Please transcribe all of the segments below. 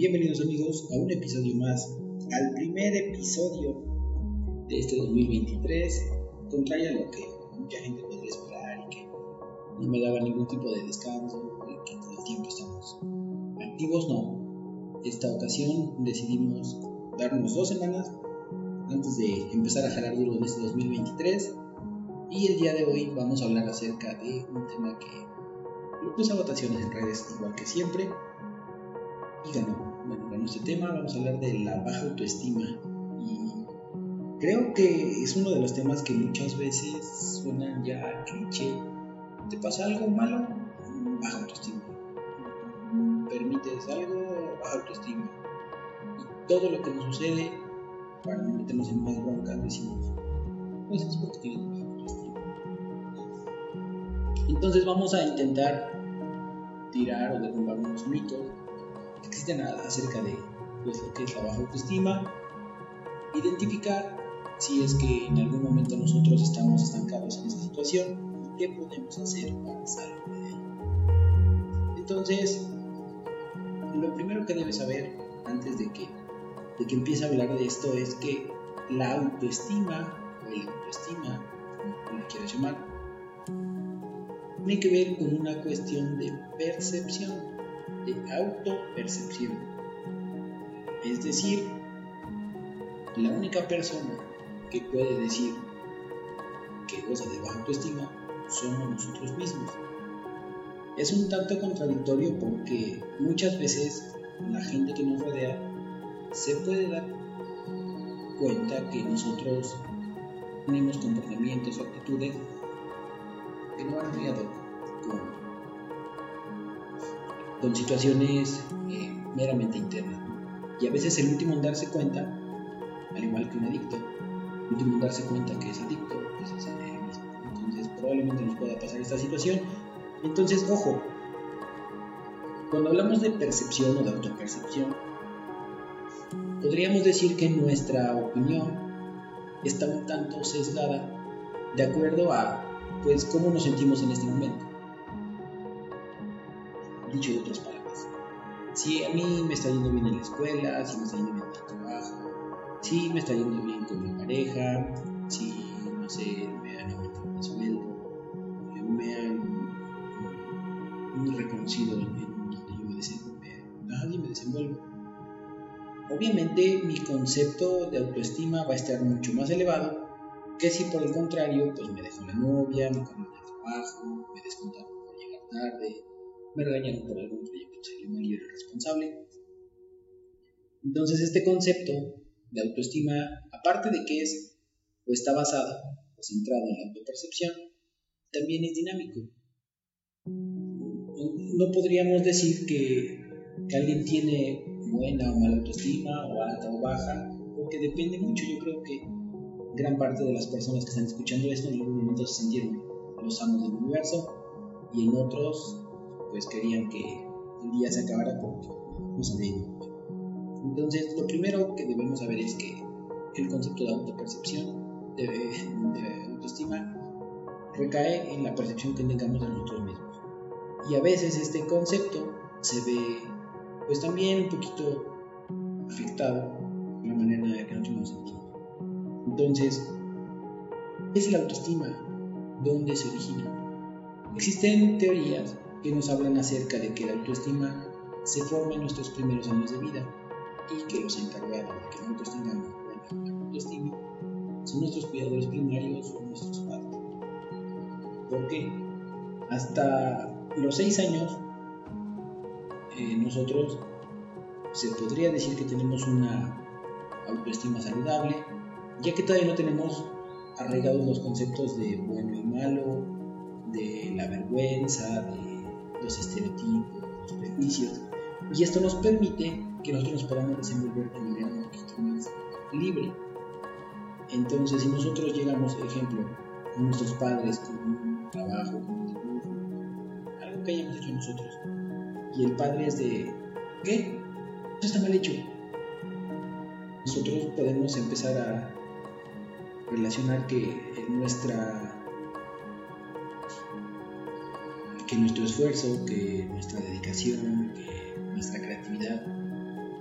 Bienvenidos amigos a un episodio más, al primer episodio de este 2023, contrario a lo que mucha gente podría esperar y que no me daba ningún tipo de descanso y que todo el tiempo estamos activos, no. Esta ocasión decidimos darnos dos semanas antes de empezar a jalar duro en este 2023 y el día de hoy vamos a hablar acerca de un tema que lo puse a votaciones en redes igual que siempre y ganó. Bueno, en este tema vamos a hablar de la baja autoestima y creo que es uno de los temas que muchas veces suenan ya cliché. ¿Te pasa algo malo? Baja autoestima. ¿Permites algo? Baja autoestima. Y todo lo que nos sucede, para no meternos en más broncas, decimos, pues es porque tienes baja autoestima. Entonces vamos a intentar tirar o derrumbar unos mitos acerca de pues, lo que es la baja autoestima, identificar si es que en algún momento nosotros estamos estancados en esta situación, qué podemos hacer para salir de ella. Entonces, lo primero que debes saber antes de que, de que empiece a hablar de esto es que la autoestima o el autoestima, como le quieras llamar, tiene que ver con una cuestión de percepción, de autopercepción. Es decir, la única persona que puede decir que goza de baja autoestima somos nosotros mismos. Es un tanto contradictorio porque muchas veces la gente que nos rodea se puede dar cuenta que nosotros tenemos comportamientos o actitudes que no van aliado con, con situaciones eh, meramente internas. Y a veces el último en darse cuenta, al igual que un adicto, el último en darse cuenta que es adicto, pues es. Entonces probablemente nos pueda pasar esta situación. Entonces, ojo, cuando hablamos de percepción o de autopercepción, podríamos decir que nuestra opinión está un tanto sesgada de acuerdo a pues cómo nos sentimos en este momento. Dicho de otras palabras, si a mí me está yendo bien en la escuela, si me está yendo bien en el trabajo, si me está yendo bien con mi pareja, si, no sé, me han aumentado el sueldo, me han reconocido en, donde yo me desenvuelvo, nadie me desenvuelvo. Obviamente mi concepto de autoestima va a estar mucho más elevado que si por el contrario, pues me dejó la novia, me cambió el trabajo, me descontaron por llegar tarde, me regañaron por algún proyecto mal y era responsable. Entonces este concepto de autoestima, aparte de que es o está basado o centrado en la autopercepción, también es dinámico. No podríamos decir que, que alguien tiene buena o mala autoestima, o alta o baja, porque depende mucho. Yo creo que gran parte de las personas que están escuchando esto en algún momento se sintieron los amos del universo y en otros pues querían que el día se acabara porque no sabían. Entonces lo primero que debemos saber es que el concepto de autopercepción, de, de autoestima, recae en la percepción que tengamos de nosotros mismos. Y a veces este concepto se ve pues también un poquito afectado por la manera en la que nosotros nos sentimos. Entonces, ¿qué es la autoestima? ¿Dónde se origina? Existen teorías que nos hablan acerca de que la autoestima se forma en nuestros primeros años de vida y que los encargados de que nosotros tengamos buena autoestima son nuestros cuidadores primarios o nuestros padres. ¿Por qué? Hasta los seis años eh, nosotros se podría decir que tenemos una autoestima saludable, ya que todavía no tenemos arraigados los conceptos de bueno y malo, de la vergüenza, de los estereotipos, los prejuicios, y esto nos permite que nosotros nos podamos desenvolver de manera poquito más libre. Entonces, si nosotros llegamos, ejemplo, con nuestros padres, con un trabajo, con un dibujo, algo que hayamos hecho nosotros, y el padre es de, ¿qué? Eso está mal hecho. Nosotros podemos empezar a relacionar que nuestra que nuestro esfuerzo, que nuestra dedicación, que nuestra creatividad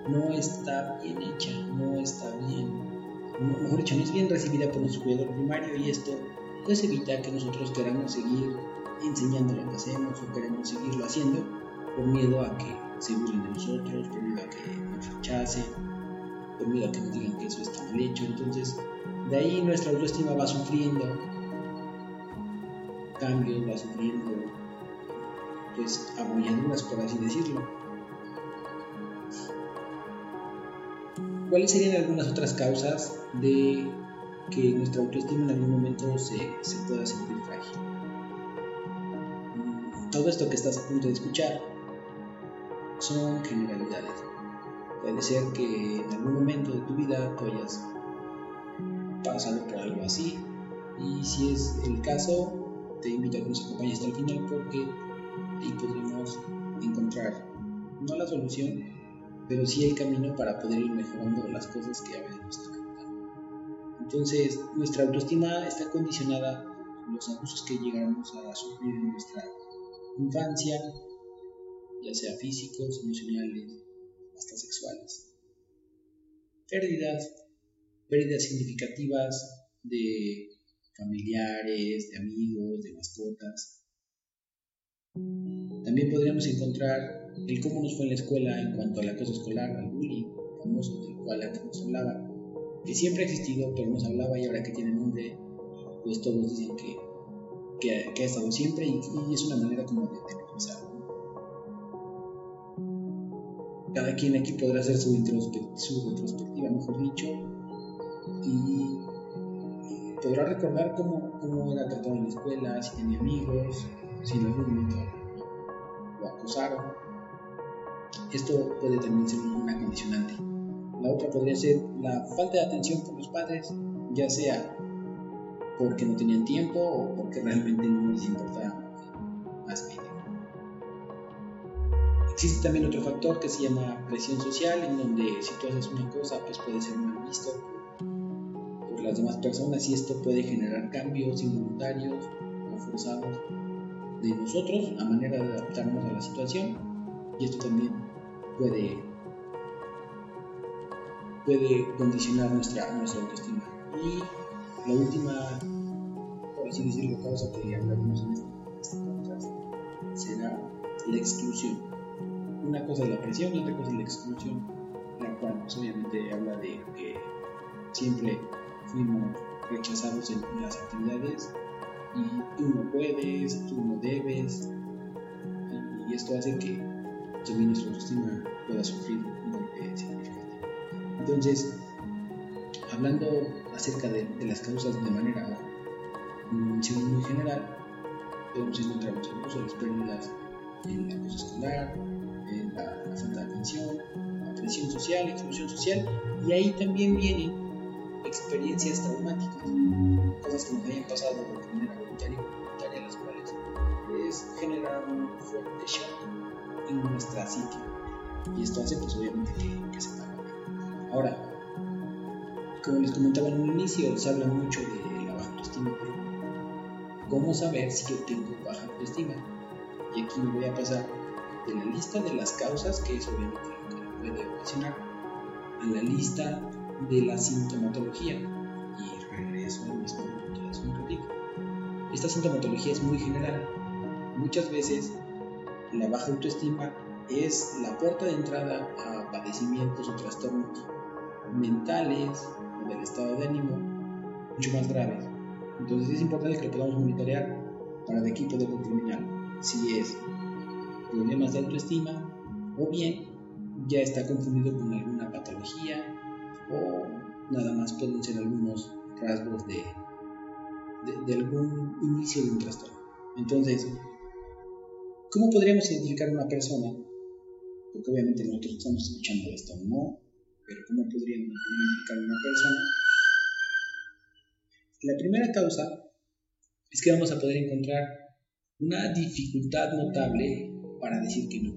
no está bien hecha, no está bien, mejor dicho, no es bien recibida por nuestro cuidador primario y esto pues evita que nosotros queramos seguir enseñando lo que hacemos o queremos seguirlo haciendo por miedo a que se burlen de nosotros, por miedo a que nos rechacen, por miedo a que nos digan que eso está mal hecho. Entonces, de ahí nuestra autoestima va sufriendo cambios, va sufriendo pues abolladuras, por así decirlo. ¿Cuáles serían algunas otras causas de que nuestra autoestima en algún momento se, se pueda sentir frágil? Todo esto que estás a punto de escuchar son generalidades. Puede ser que en algún momento de tu vida tú hayas pasado por algo así y si es el caso te invito a que nos acompañes hasta el final porque ahí podremos encontrar no la solución pero sí el camino para poder ir mejorando las cosas que a veces nos están entonces nuestra autoestima está condicionada por los abusos que llegamos a sufrir en nuestra infancia ya sea físicos, emocionales, hasta sexuales. Pérdidas, pérdidas significativas de familiares, de amigos, de mascotas. También podríamos encontrar el cómo nos fue en la escuela en cuanto al acoso escolar, al bullying, famoso del cual antes nos hablaba, que siempre ha existido, pero nos hablaba y ahora que tiene nombre, pues todos dicen que, que, ha estado siempre y, es una manera como de, de cada quien aquí podrá hacer su, su retrospectiva, mejor dicho, y podrá recordar cómo, cómo, era tratado en la escuela, si tenía amigos, si en algún momento lo acosaron. Esto puede también ser una condicionante. La otra podría ser la falta de atención por los padres, ya sea porque no tenían tiempo o porque realmente no les importaba más bien Existe también otro factor que se llama presión social, en donde si tú haces una cosa, pues puede ser mal visto por, las demás personas y esto puede generar cambios involuntarios o forzados de nosotros a manera de adaptarnos a la situación y esto también puede puede condicionar nuestra, nuestra autoestima. Y la última, por así decirlo, causa que hablaremos en este, este podcast será la exclusión una cosa es la presión y otra cosa es la exclusión, la cual pues, obviamente habla de que siempre fuimos rechazados en las actividades y tú puedes, tú no debes, y, esto hace que también nuestra autoestima pueda sufrir un golpe significativo. Entonces, hablando acerca de, las causas de manera muy general, podemos encontrar incluso las pérdidas en la cosa escolar, la, falta de atención, la presión social, la exclusión social, y ahí también vienen experiencias traumáticas, cosas que nos hayan pasado de manera voluntaria o voluntaria, las cuales pues, generan un fuerte shock en nuestra psique, y esto hace pues obviamente que, que se pague. Ahora, como les comentaba en un inicio, se habla mucho de la baja autoestima, pero ¿cómo saber si yo tengo baja autoestima? Y aquí me voy a pasar de la lista de las causas, que es obviamente lo que puede ocasionar, a la lista de la sintomatología. Y regreso al mismo Esta sintomatología es muy general. Muchas veces la baja autoestima es la puerta de entrada a padecimientos o trastornos mentales o del estado de ánimo mucho más graves. Entonces es importante que lo podamos monitorear para de aquí poder determinar si es problemas de autoestima o bien ya está confundido con alguna patología o nada más pueden ser algunos rasgos de, de, algún inicio de un trastorno. Entonces, ¿cómo podríamos identificar a una persona? Porque obviamente nosotros estamos escuchando esto, ¿no? Pero ¿cómo podríamos identificar a una persona? La primera causa es que vamos a poder encontrar una dificultad notable para decir que no.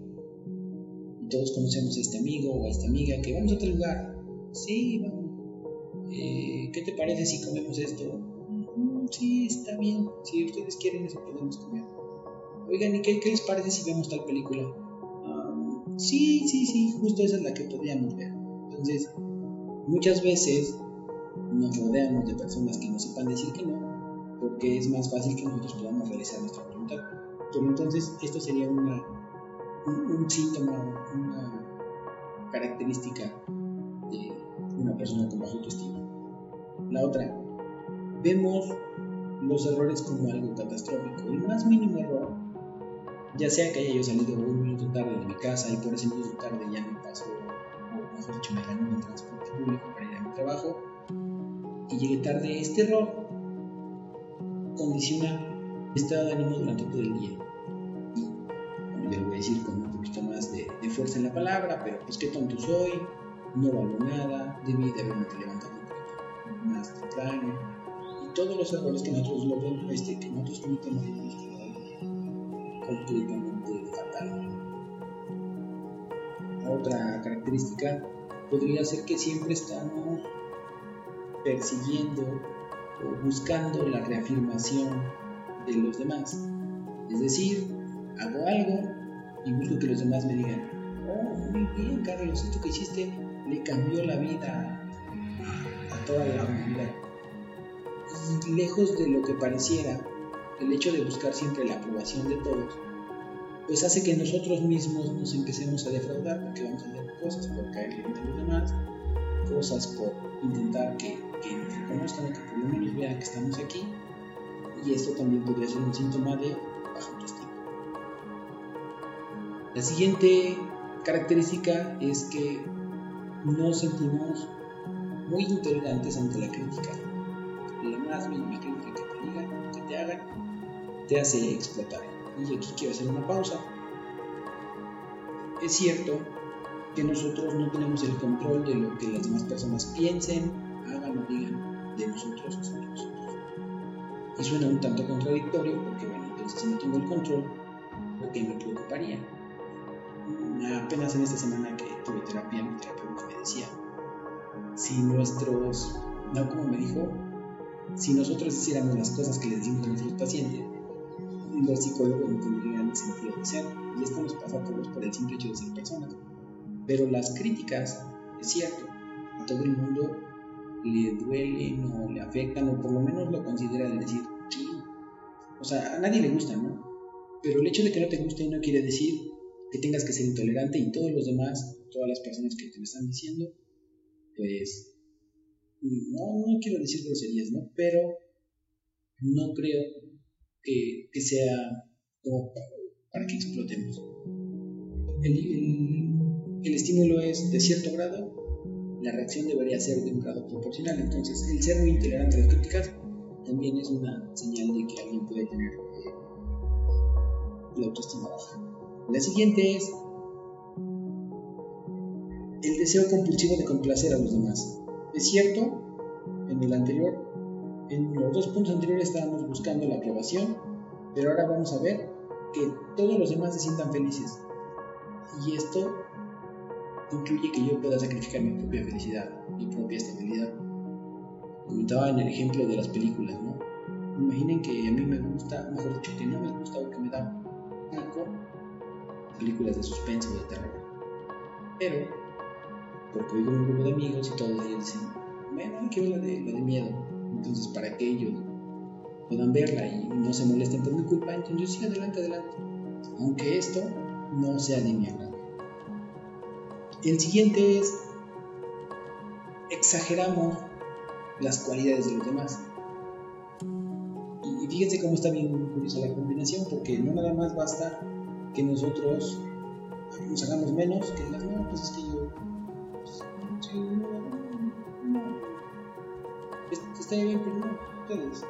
Y todos conocemos a este amigo o a esta amiga que vamos a otro lugar. Sí, vamos. Eh, ¿Qué te parece si comemos esto? Sí, está bien. Si ustedes quieren eso podemos comer. Oigan, ¿y qué, les parece si vemos tal película? Sí, sí, sí, justo esa es la que podríamos ver. Entonces, muchas veces nos rodeamos de personas que no sepan decir que no, porque es más fácil que nosotros podamos realizar nuestra voluntad. Pero entonces, esto sería una, un, síntoma, una característica de una persona con baja autoestima. La otra, vemos los errores como algo catastrófico. El más mínimo error, ya sea que haya yo salido un minuto tarde de mi casa y por ese minuto tarde ya me pasó, o mejor dicho, me gané en transporte público para ir a mi trabajo y llegué tarde, este error condiciona mi estado de ánimo durante todo el día. Y, lo voy a decir con un poquito más de, de fuerza en la palabra, pero pues qué tonto soy, no valgo nada, debí de haberme levantado un poquito más temprano, todos los errores que nosotros logramos, este, que nosotros cometemos completamente fatal. Otra característica podría ser que siempre estamos persiguiendo o buscando la reafirmación de los demás. Es decir, hago algo y busco que los demás me digan, oh, muy bien, Carlos, esto que hiciste le cambió la vida a toda la humanidad lejos de lo que pareciera, el hecho de buscar siempre la aprobación de todos, pues hace que nosotros mismos nos empecemos a defraudar porque vamos a hacer cosas por caerle a los demás, cosas por intentar que, que nos reconozcan o que por lo menos vean que estamos aquí, y esto también podría ser un síntoma de baja autoestima. La siguiente característica es que nos sentimos muy intolerantes ante la crítica más mínima que te digan, que te hagan, te hace explotar. Y aquí quiero hacer una pausa. Es cierto que nosotros no tenemos el control de lo que las demás personas piensen, hagan o digan de nosotros o sobre nosotros. Y suena un tanto contradictorio porque, bueno, entonces si no tengo el control, ¿por qué me preocuparía? Apenas en esta semana que tuve terapia, mi terapeuta me decía, si nuestros, no como me dijo, si nosotros hiciéramos las cosas que le decimos a nuestros pacientes, los psicólogos no tendrían sentido de ser. Y esto nos pasa a todos por el simple hecho de ser personas. Pero las críticas, es cierto, a todo el mundo le duelen o le afectan, o por lo menos lo considera el decir, sí. O sea, a nadie le gusta, ¿no? Pero el hecho de que no te guste no quiere decir que tengas que ser intolerante y todos los demás, todas las personas que te lo están diciendo, pues no, no quiero decir groserías, ¿no? Pero no creo que, que sea como para, que explotemos. El, el, estímulo es de cierto grado, la reacción debería ser de un grado proporcional. Entonces, el ser muy intolerante a las críticas también es una señal de que alguien puede tener eh, la autoestima baja. La siguiente es el deseo compulsivo de complacer a los demás. Es cierto, en el anterior, en los dos puntos anteriores estábamos buscando la aprobación, pero ahora vamos a ver que todos los demás se sientan felices. Y esto incluye que yo pueda sacrificar mi propia felicidad, mi propia estabilidad. Comentaba en el ejemplo de las películas, ¿no? Imaginen que a mí me gusta, mejor dicho, que no me gusta o que me da películas de suspenso o de terror. Pero porque oigo un grupo de amigos y todos ellos dicen, bueno, ver la de, la de miedo. Entonces, para que ellos puedan verla y no se molesten por mi culpa, entonces sí, adelante, adelante. Aunque esto no sea de mi agrado. El siguiente es, exageramos las cualidades de los demás. Y fíjense cómo está bien curiosa la combinación, porque no nada más basta que nosotros nos hagamos menos, que digan, no, pues es que yo está bien, pero no, ustedes.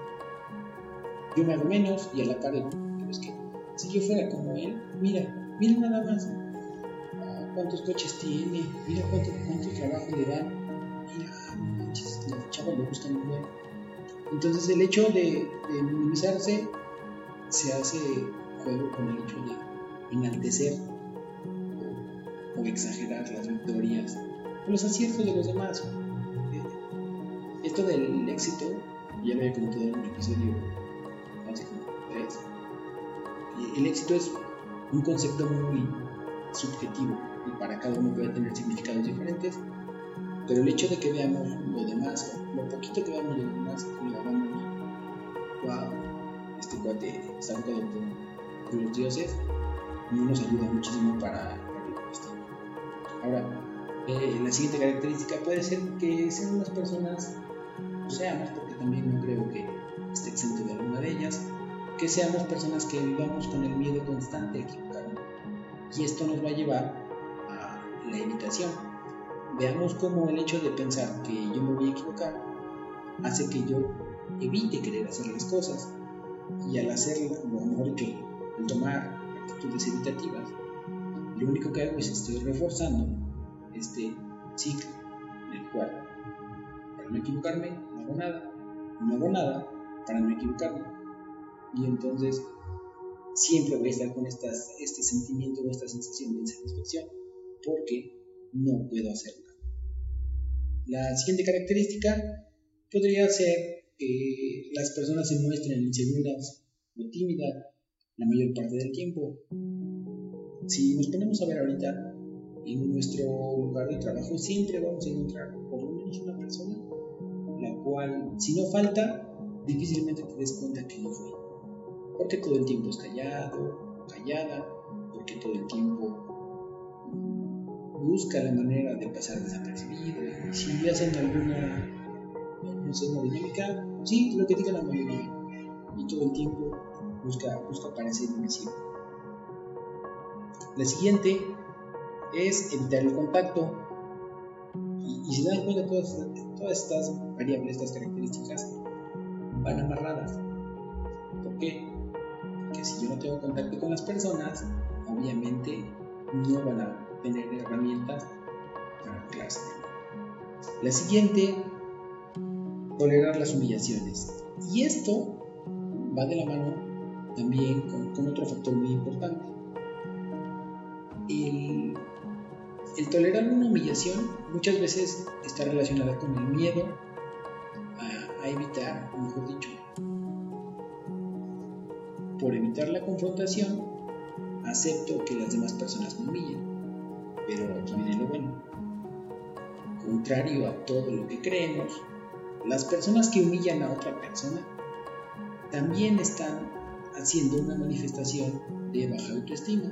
Yo me hago menos y a la par, es que si yo fuera como él, mira, mira nada más cuántos coches tiene, mira cuánto, cuánto trabajo le dan, mira, manches, los chavos le gustan muy bien. Entonces el hecho de, de minimizarse se hace juego con el hecho de enaltecer o, o exagerar las victorias los aciertos de los demás. Esto del éxito, ya lo había comentado en un episodio hace como tres. El éxito es un concepto muy subjetivo y para cada uno puede tener significados diferentes, pero el hecho de que veamos lo demás, lo poquito que veamos lo demás, lo hagamos, wow, este cuate está tocado por, los dioses, no nos ayuda muchísimo para, para el. Ahora, eh, la siguiente característica puede ser que sean unas personas, o seamos, porque también no creo que esté exento de alguna de ellas, que seamos personas que vivamos con el miedo constante a equivocarnos. Y esto nos va a llevar a la evitación. Veamos cómo el hecho de pensar que yo me voy a equivocar hace que yo evite querer hacer las cosas. Y al hacerlo, o mejor que al tomar actitudes evitativas, lo único que hago es estoy reforzando este ciclo en el cual, para no equivocarme, no hago nada, no hago nada para no equivocarme y entonces siempre voy a estar con estas, este sentimiento o esta sensación de insatisfacción porque no puedo hacer nada. La siguiente característica podría ser que las personas se muestren inseguras o tímidas la mayor parte del tiempo. Si nos ponemos a ver ahorita, en nuestro lugar de trabajo siempre vamos a encontrar por lo menos una persona la cual, si no falta, difícilmente te des cuenta que no fue porque todo el tiempo es callado, callada, porque todo el tiempo busca la manera de pasar desapercibido. Si hacen alguna, no sé, una dinámica, sí, lo que diga la mayoría. Y todo el tiempo busca, busca parecer invisible. La siguiente es evitar el contacto. Y, y si dan cuenta, todas, todas estas variables, estas características, van amarradas. ¿Por qué? que si yo no tengo contacto con las personas, obviamente no van a tener herramientas para clase. La siguiente, tolerar las humillaciones. Y esto va de la mano también con, otro factor muy importante. El, tolerar una humillación muchas veces está relacionada con el miedo a, evitar, mejor dicho, por evitar la confrontación, acepto que las demás personas me humillen. Pero aquí viene lo bueno. Contrario a todo lo que creemos, las personas que humillan a otra persona también están haciendo una manifestación de baja autoestima,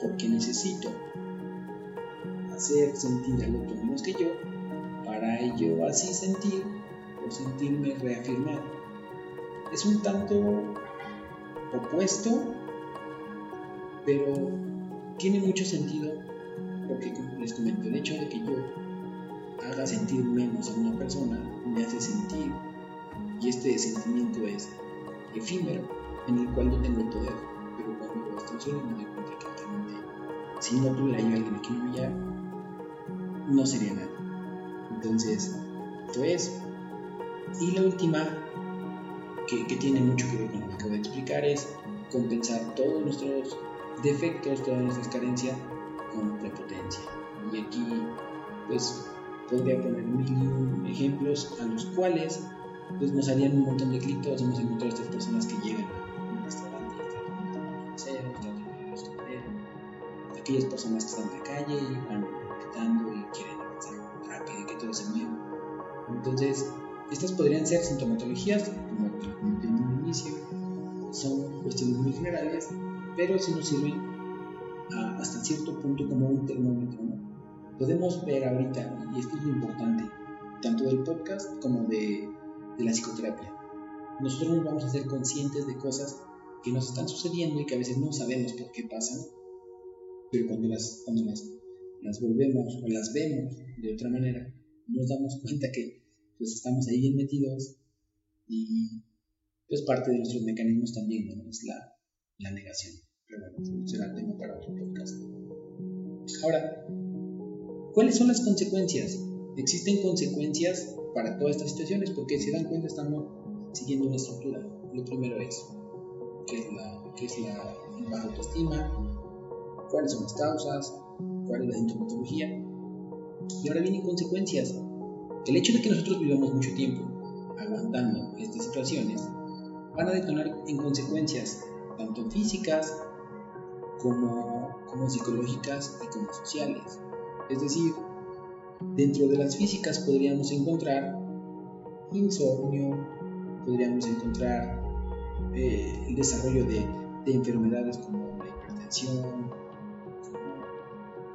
porque necesito hacer sentir al otro menos que yo, para ello así sentir o sentirme reafirmado. Es un tanto opuesto, pero tiene mucho sentido porque, como les comento, el hecho de que yo haga sentir menos a una persona me hace sentir, y este sentimiento es efímero, en el cual yo tengo poder, pero cuando lo estoy solo me doy cuenta que realmente, si no tuviera yo alguien a quien humillar, no sería nada. Entonces, esto es. Y la última que, tiene mucho que ver con lo que acabo de explicar es compensar todos nuestros defectos, todas nuestras carencias con prepotencia. Y aquí, pues, podría poner mil ejemplos a los cuales pues, nos harían un montón de clics. Todos hemos encontrado estas personas que llegan a un restaurante y tratan de los aquellas personas que están en la calle y van Entonces, estas podrían ser sintomatologías, como comenté en un inicio, son cuestiones muy generales, pero sí nos sirven hasta cierto punto como un termómetro. Podemos ver ahorita, y esto es lo importante, tanto del podcast como de, de la psicoterapia. Nosotros nos vamos a ser conscientes de cosas que nos están sucediendo y que a veces no sabemos por qué pasan, pero cuando las, cuando las, las volvemos o las vemos de otra manera, nos damos cuenta que pues estamos ahí bien metidos y pues parte de nuestros mecanismos también ¿no? es la, la negación. Pero bueno, será tema para otro podcast. Ahora, ¿cuáles son las consecuencias? Existen consecuencias para todas estas situaciones porque si dan cuenta estamos siguiendo una estructura. Lo primero es qué es la, qué es la baja autoestima, cuáles son las causas, cuál es la sintomatología. Y ahora vienen consecuencias. El hecho de que nosotros vivamos mucho tiempo aguantando estas situaciones van a detonar en consecuencias tanto físicas como, como psicológicas y como sociales. Es decir, dentro de las físicas podríamos encontrar insomnio, podríamos encontrar eh, el desarrollo de, de, enfermedades como la hipertensión,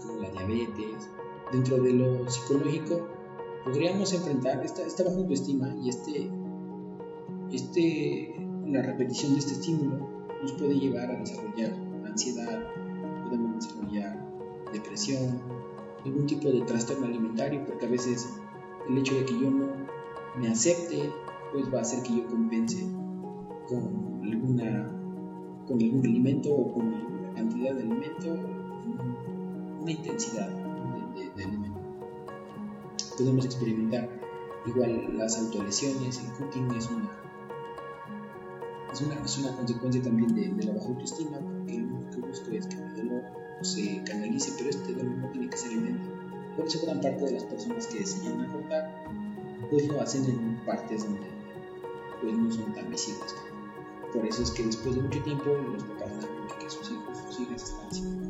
como, la diabetes. Dentro de lo psicológico podríamos enfrentar esta, esta baja autoestima y este, este, la repetición de este estímulo nos puede llevar a desarrollar ansiedad, podemos desarrollar depresión, algún tipo de trastorno alimentario, porque a veces el hecho de que yo no me acepte, pues va a hacer que yo compense con alguna con algún alimento o con alguna cantidad de alimento, una intensidad de, alimento. Podemos experimentar igual las autolesiones, el cooking es una, es una, es una consecuencia también de, la baja autoestima, porque lo que busco es que el dolor se canalice, pero este dolor no tiene que ser evidente. Por eso gran parte de las personas que se llaman a cortar, pues lo hacen en partes donde pues no son tan visibles. Por eso es que después de mucho tiempo los papás dan que sus hijos, sus están haciendo.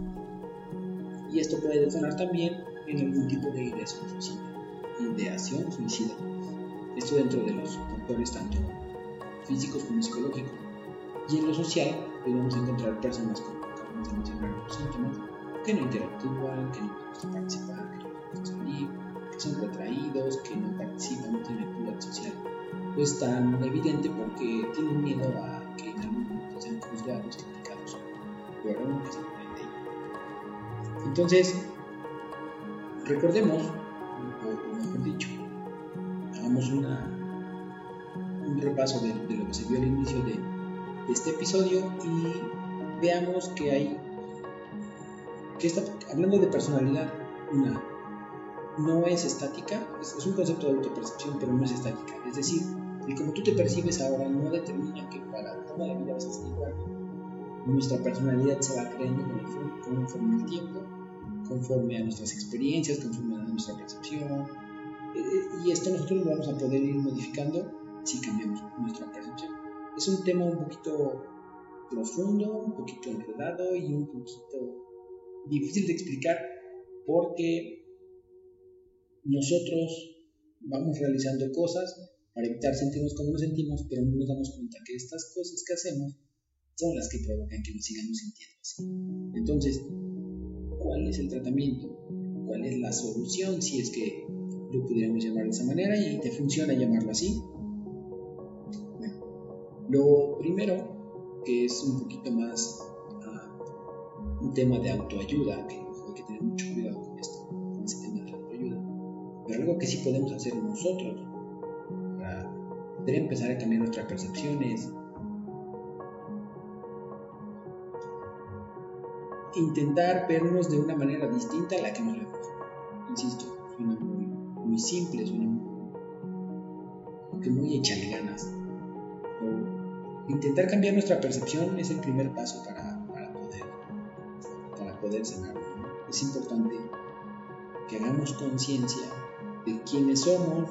Y esto puede detonar también en algún tipo de ideación suicida. Ideación suicida. Esto dentro de los factores tanto físicos como psicológicos. Y en lo social podemos encontrar personas como acabamos de los síntomas que no interactúan, que no les gusta participar, que no les gusta salir, que son retraídos, que no participan, no tienen actividad social. Pues tan evidente porque tienen miedo a que en algún momento sean juzgados, criticados, pero que se Entonces, recordemos, dicho, hagamos un repaso de, lo que se vio al inicio de, de este episodio y veamos que hay, que está hablando de personalidad, una no es estática, es, un concepto de autopercepción, pero no es estática. Es decir, y como tú te percibes ahora no determina que para toda la vida vas a ser igual. Nuestra personalidad se va creando conforme el tiempo, conforme a nuestras experiencias, conforme a nuestra percepción. Y esto nosotros lo vamos a poder ir modificando si cambiamos nuestra percepción. Es un tema un poquito profundo, un poquito enredado y un poquito difícil de explicar porque nosotros vamos realizando cosas para evitar sentirnos como nos sentimos, pero no nos damos cuenta que estas cosas que hacemos son las que provocan que nos sigamos sintiendo así. Entonces, ¿cuál es el tratamiento? ¿Cuál es la solución si es que lo pudiéramos llamar de esa manera y te funciona llamarlo así? Bueno, lo primero, que es un poquito más uh, un tema de autoayuda, que hay que tener mucho cuidado con esto, con ese tema de autoayuda, pero algo que sí podemos hacer nosotros Debe empezar a cambiar nuestras percepciones. Intentar vernos de una manera distinta a la que nos vemos. Insisto, suena muy, muy simple, suena muy, muy echarle ganas. intentar cambiar nuestra percepción es el primer paso para, para poder, para poder sanar. Es importante que hagamos conciencia de quiénes somos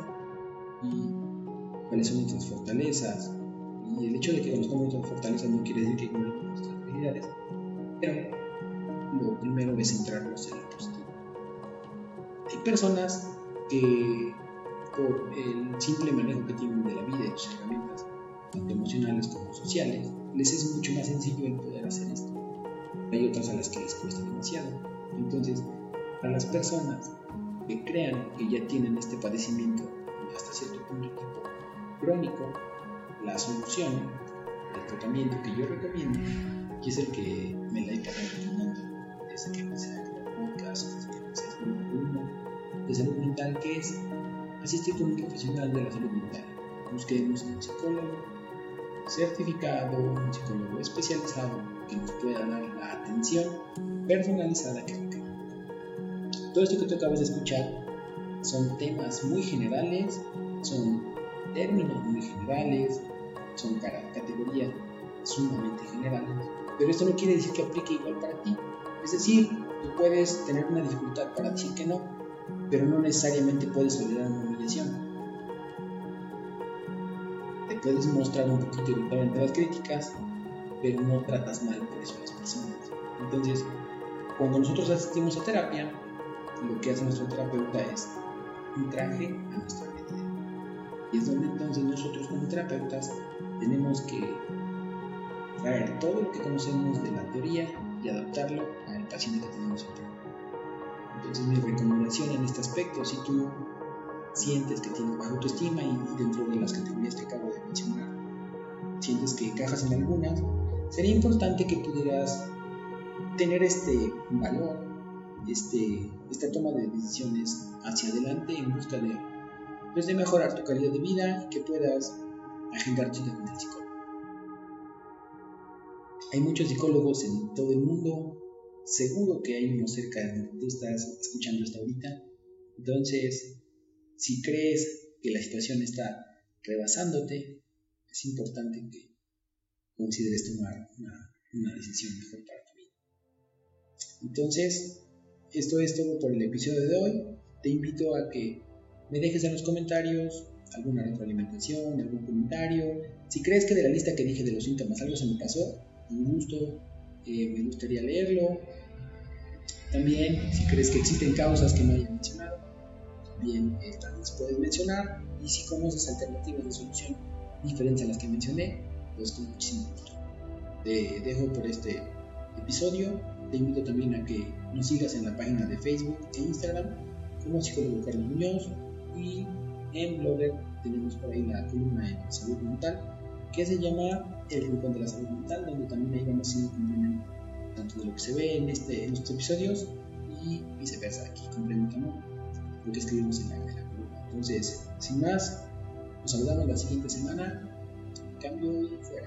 y cuáles son nuestras fortalezas. Y el hecho de que conozcamos nuestras fortalezas no quiere decir que ignoremos nuestras habilidades, pero lo primero es centrarnos en lo positivo. Hay personas que por el simple manejo que tienen de la vida y sus herramientas, tanto emocionales como sociales, les es mucho más sencillo el poder hacer esto. Hay otras a las que les cuesta demasiado. Entonces, a las personas que crean que ya tienen este padecimiento hasta cierto punto tipo crónico, la solución, el tratamiento que yo recomiendo, y es el que me la he recomendando desde que empecé de salud mental, que es asistir con un profesional de la salud mental. Busquemos un psicólogo certificado, un psicólogo especializado que nos pueda dar la atención personalizada que requiere. Todo esto que tú acabas de escuchar son temas muy generales, son términos muy generales, son categorías sumamente generales, pero esto no quiere decir que aplique igual para ti. Es decir, tú puedes tener una dificultad para decir que no, pero no necesariamente puedes tolerar una humillación. Te puedes mostrar un poquito irritable ante las críticas, pero no tratas mal por eso a las personas. Entonces, cuando nosotros asistimos a terapia, lo que hace nuestro terapeuta es un traje a nuestra medida. Y es donde entonces nosotros como terapeutas tenemos que traer todo lo que conocemos de la teoría y adaptarlo al paciente que tenemos frente. Entonces mi recomendación en este aspecto, si tú sientes que tienes baja autoestima y dentro de las categorías que acabo de mencionar, sientes que encajas en algunas, sería importante que pudieras tener este valor, este, esta toma de decisiones hacia adelante en busca de, pues, de mejorar tu calidad de vida y que puedas agendar cita con el psicólogo. Hay muchos psicólogos en todo el mundo, seguro que hay uno cerca de donde tú estás escuchando hasta ahorita. Entonces, si crees que la situación está rebasándote, es importante que consideres tomar una, decisión mejor para tu vida. Entonces, esto es todo por el episodio de hoy. Te invito a que me dejes en los comentarios alguna retroalimentación, algún comentario. Si crees que de la lista que dije de los síntomas algo se me pasó, con gusto, eh, me gustaría leerlo. También, si crees que existen causas que no haya mencionado, también eh, puedes mencionar. Y si conoces alternativas de solución diferentes a las que mencioné, pues con muchísimo gusto. Te dejo por este episodio. Te invito también a que nos sigas en la página de Facebook e Instagram como psicólogo Carlos Muñoz y en Blogger tenemos por ahí la columna en salud mental que se llama El Rincón de la Salud Mental, donde también ahí vamos a complementar tanto de lo que se ve en, este, en estos episodios y viceversa, aquí complementamos lo que escribimos en la, en columna. Entonces, sin más, nos saludamos la siguiente semana. Cambio y fuera.